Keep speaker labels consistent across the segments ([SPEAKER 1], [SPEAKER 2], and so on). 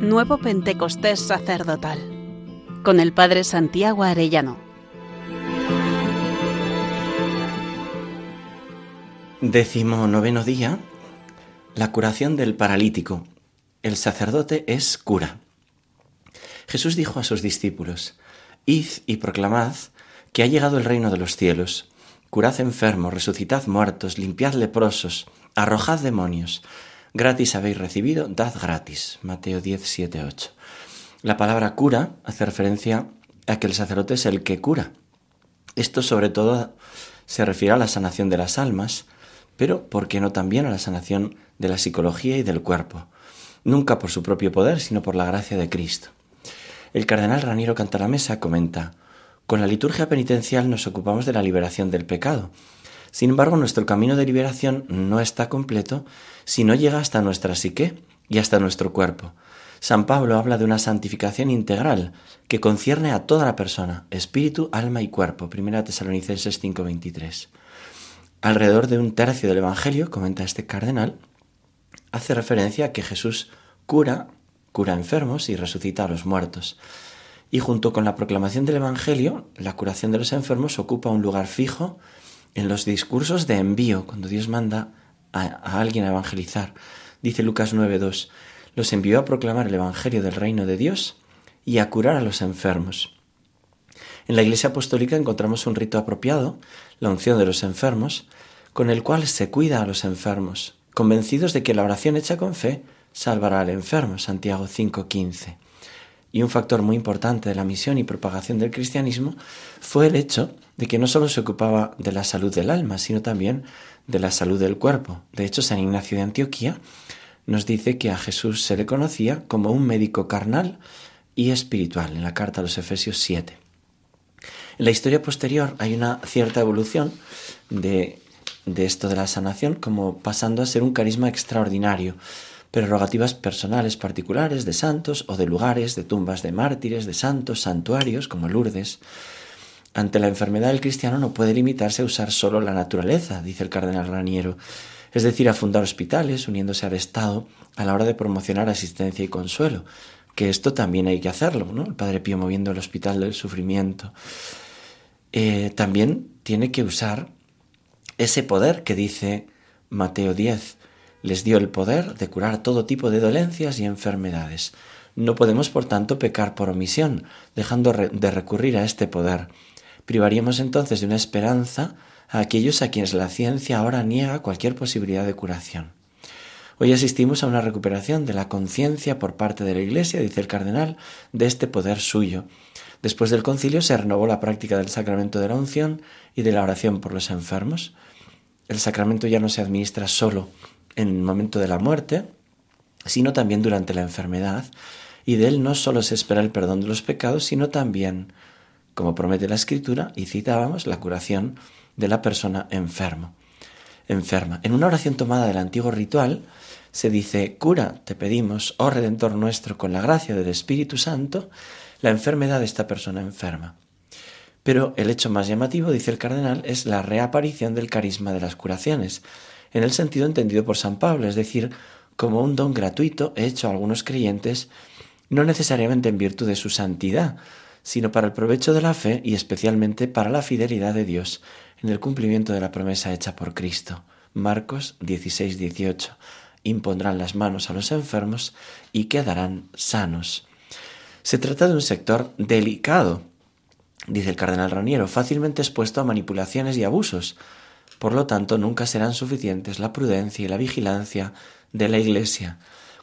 [SPEAKER 1] Nuevo Pentecostés Sacerdotal, con el Padre Santiago Arellano.
[SPEAKER 2] Décimo noveno día, la curación del paralítico. El sacerdote es cura. Jesús dijo a sus discípulos, Id y proclamad que ha llegado el reino de los cielos. Curad enfermos, resucitad muertos, limpiad leprosos, arrojad demonios. Gratis habéis recibido, dad gratis. Mateo 10, 7, 8. La palabra cura hace referencia a que el sacerdote es el que cura. Esto sobre todo se refiere a la sanación de las almas, pero ¿por qué no también a la sanación de la psicología y del cuerpo? Nunca por su propio poder, sino por la gracia de Cristo. El cardenal Raniero Cantalamesa comenta, con la liturgia penitencial nos ocupamos de la liberación del pecado. Sin embargo, nuestro camino de liberación no está completo si no llega hasta nuestra psique y hasta nuestro cuerpo. San Pablo habla de una santificación integral que concierne a toda la persona, espíritu, alma y cuerpo. Primera Tesalonicenses 5:23. Alrededor de un tercio del Evangelio, comenta este cardenal, hace referencia a que Jesús cura, cura enfermos y resucita a los muertos y junto con la proclamación del Evangelio, la curación de los enfermos ocupa un lugar fijo en los discursos de envío, cuando Dios manda a, alguien a evangelizar. Dice Lucas 9.2, los envió a proclamar el Evangelio del reino de Dios y a curar a los enfermos. En la Iglesia Apostólica encontramos un rito apropiado, la unción de los enfermos, con el cual se cuida a los enfermos, convencidos de que la oración hecha con fe salvará al enfermo. Santiago 5.15. Y un factor muy importante de la misión y propagación del cristianismo fue el hecho de que no solo se ocupaba de la salud del alma, sino también de la salud del cuerpo. De hecho, San Ignacio de Antioquía nos dice que a Jesús se le conocía como un médico carnal y espiritual, en la carta a los Efesios 7. En la historia posterior hay una cierta evolución de, de esto de la sanación, como pasando a ser un carisma extraordinario prerrogativas personales particulares de santos o de lugares, de tumbas de mártires, de santos, santuarios como Lourdes. Ante la enfermedad del cristiano no puede limitarse a usar solo la naturaleza, dice el cardenal Raniero, es decir, a fundar hospitales uniéndose al Estado a la hora de promocionar asistencia y consuelo, que esto también hay que hacerlo, ¿no? El Padre Pío moviendo el hospital del sufrimiento. Eh, también tiene que usar ese poder que dice Mateo 10, les dio el poder de curar todo tipo de dolencias y enfermedades. No podemos, por tanto, pecar por omisión, dejando de recurrir a este poder. Privaríamos entonces de una esperanza a aquellos a quienes la ciencia ahora niega cualquier posibilidad de curación. Hoy asistimos a una recuperación de la conciencia por parte de la Iglesia, dice el cardenal, de este poder suyo. Después del concilio se renovó la práctica del sacramento de la unción y de la oración por los enfermos. El sacramento ya no se administra solo en el momento de la muerte, sino también durante la enfermedad, y de él no solo se espera el perdón de los pecados, sino también, como promete la Escritura, y citábamos, la curación de la persona enfermo, enferma. En una oración tomada del antiguo ritual, se dice, cura, te pedimos, oh Redentor nuestro, con la gracia del Espíritu Santo, la enfermedad de esta persona enferma. Pero el hecho más llamativo, dice el cardenal, es la reaparición del carisma de las curaciones, en el sentido entendido por San Pablo, es decir, como un don gratuito hecho a algunos creyentes, no necesariamente en virtud de su santidad, sino para el provecho de la fe y especialmente para la fidelidad de Dios en el cumplimiento de la promesa hecha por Cristo. Marcos 16, 18. Impondrán las manos a los enfermos y quedarán sanos. Se trata de un sector delicado, dice el cardenal Raniero, fácilmente expuesto a manipulaciones y abusos, por lo tanto, nunca serán suficientes la prudencia y la vigilancia de la Iglesia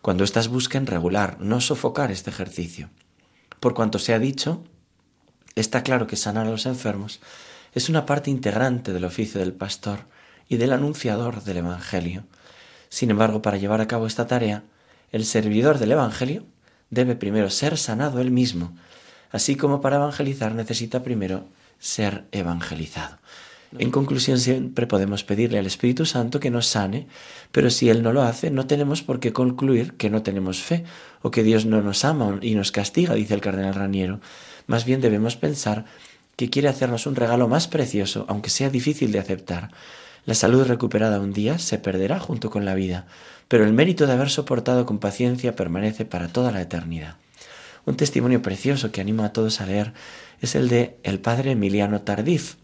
[SPEAKER 2] cuando éstas busquen regular, no sofocar este ejercicio. Por cuanto se ha dicho, está claro que sanar a los enfermos es una parte integrante del oficio del pastor y del anunciador del Evangelio. Sin embargo, para llevar a cabo esta tarea, el servidor del Evangelio debe primero ser sanado él mismo, así como para evangelizar necesita primero ser evangelizado. En conclusión, siempre podemos pedirle al Espíritu Santo que nos sane, pero si Él no lo hace, no tenemos por qué concluir que no tenemos fe o que Dios no nos ama y nos castiga, dice el cardenal Raniero. Más bien debemos pensar que quiere hacernos un regalo más precioso, aunque sea difícil de aceptar. La salud recuperada un día se perderá junto con la vida, pero el mérito de haber soportado con paciencia permanece para toda la eternidad. Un testimonio precioso que animo a todos a leer es el de el padre Emiliano Tardif.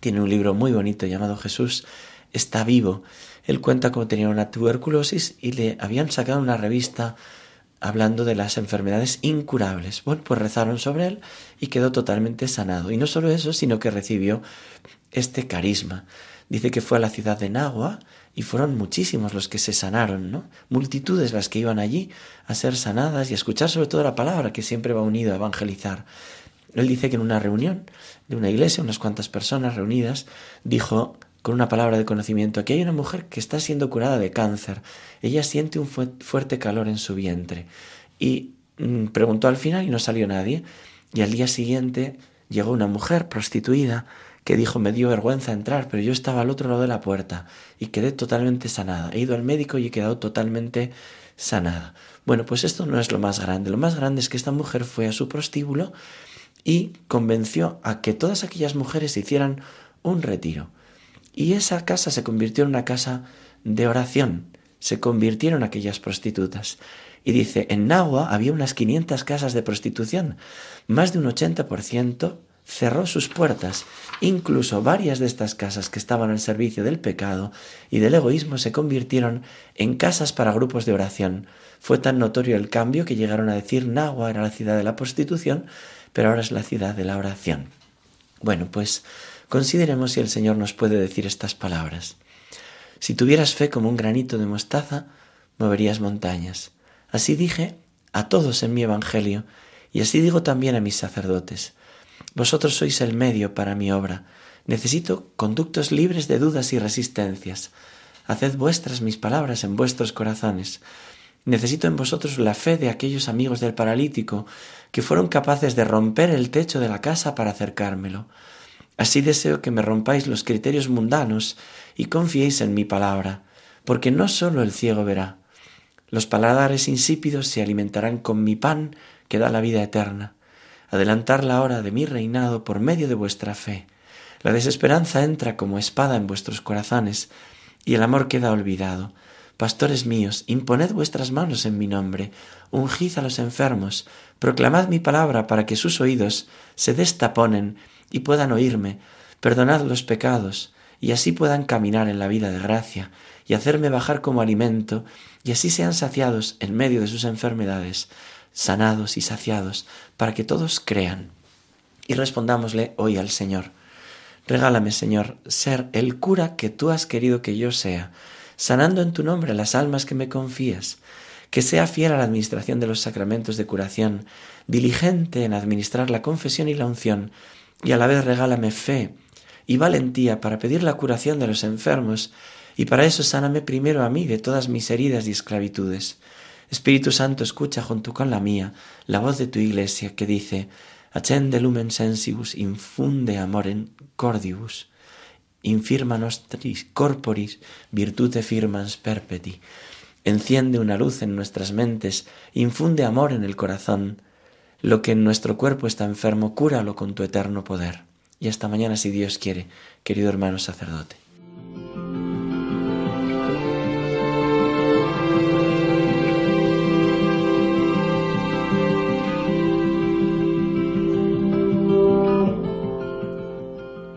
[SPEAKER 2] Tiene un libro muy bonito llamado Jesús está vivo. Él cuenta cómo tenía una tuberculosis y le habían sacado una revista hablando de las enfermedades incurables. Bueno, pues rezaron sobre él y quedó totalmente sanado. Y no solo eso, sino que recibió este carisma. Dice que fue a la ciudad de Nagua y fueron muchísimos los que se sanaron, ¿no? Multitudes las que iban allí a ser sanadas y a escuchar sobre todo la palabra que siempre va unido a evangelizar. Él dice que en una reunión de una iglesia, unas cuantas personas reunidas, dijo con una palabra de conocimiento, aquí hay una mujer que está siendo curada de cáncer. Ella siente un fuerte calor en su vientre. Y mm, preguntó al final y no salió nadie. Y al día siguiente llegó una mujer prostituida que dijo me dio vergüenza entrar, pero yo estaba al otro lado de la puerta y quedé totalmente sanada. He ido al médico y he quedado totalmente sanada. Bueno, pues esto no es lo más grande. Lo más grande es que esta mujer fue a su prostíbulo y convenció a que todas aquellas mujeres hicieran un retiro. Y esa casa se convirtió en una casa de oración. Se convirtieron aquellas prostitutas. Y dice, en Nahua había unas 500 casas de prostitución. Más de un 80% cerró sus puertas. Incluso varias de estas casas que estaban al servicio del pecado y del egoísmo se convirtieron en casas para grupos de oración. Fue tan notorio el cambio que llegaron a decir Nahua era la ciudad de la prostitución, pero ahora es la ciudad de la oración. Bueno, pues consideremos si el Señor nos puede decir estas palabras. Si tuvieras fe como un granito de mostaza, moverías montañas. Así dije a todos en mi Evangelio, y así digo también a mis sacerdotes. Vosotros sois el medio para mi obra. Necesito conductos libres de dudas y resistencias. Haced vuestras mis palabras en vuestros corazones. Necesito en vosotros la fe de aquellos amigos del paralítico que fueron capaces de romper el techo de la casa para acercármelo. Así deseo que me rompáis los criterios mundanos y confiéis en mi palabra, porque no sólo el ciego verá. Los paladares insípidos se alimentarán con mi pan que da la vida eterna adelantar la hora de mi reinado por medio de vuestra fe. La desesperanza entra como espada en vuestros corazones, y el amor queda olvidado. Pastores míos, imponed vuestras manos en mi nombre, ungid a los enfermos, proclamad mi palabra para que sus oídos se destaponen y puedan oírme, perdonad los pecados, y así puedan caminar en la vida de gracia, y hacerme bajar como alimento, y así sean saciados en medio de sus enfermedades sanados y saciados, para que todos crean. Y respondámosle hoy al Señor. Regálame, Señor, ser el cura que tú has querido que yo sea, sanando en tu nombre las almas que me confías, que sea fiel a la administración de los sacramentos de curación, diligente en administrar la confesión y la unción, y a la vez regálame fe y valentía para pedir la curación de los enfermos, y para eso sáname primero a mí de todas mis heridas y esclavitudes. Espíritu Santo, escucha junto con la mía la voz de tu iglesia que dice, Accende lumen sensibus, infunde amor en cordibus, infirma nostris corporis, virtute firmans perpeti. Enciende una luz en nuestras mentes, infunde amor en el corazón. Lo que en nuestro cuerpo está enfermo, cúralo con tu eterno poder. Y hasta mañana, si Dios quiere, querido hermano sacerdote.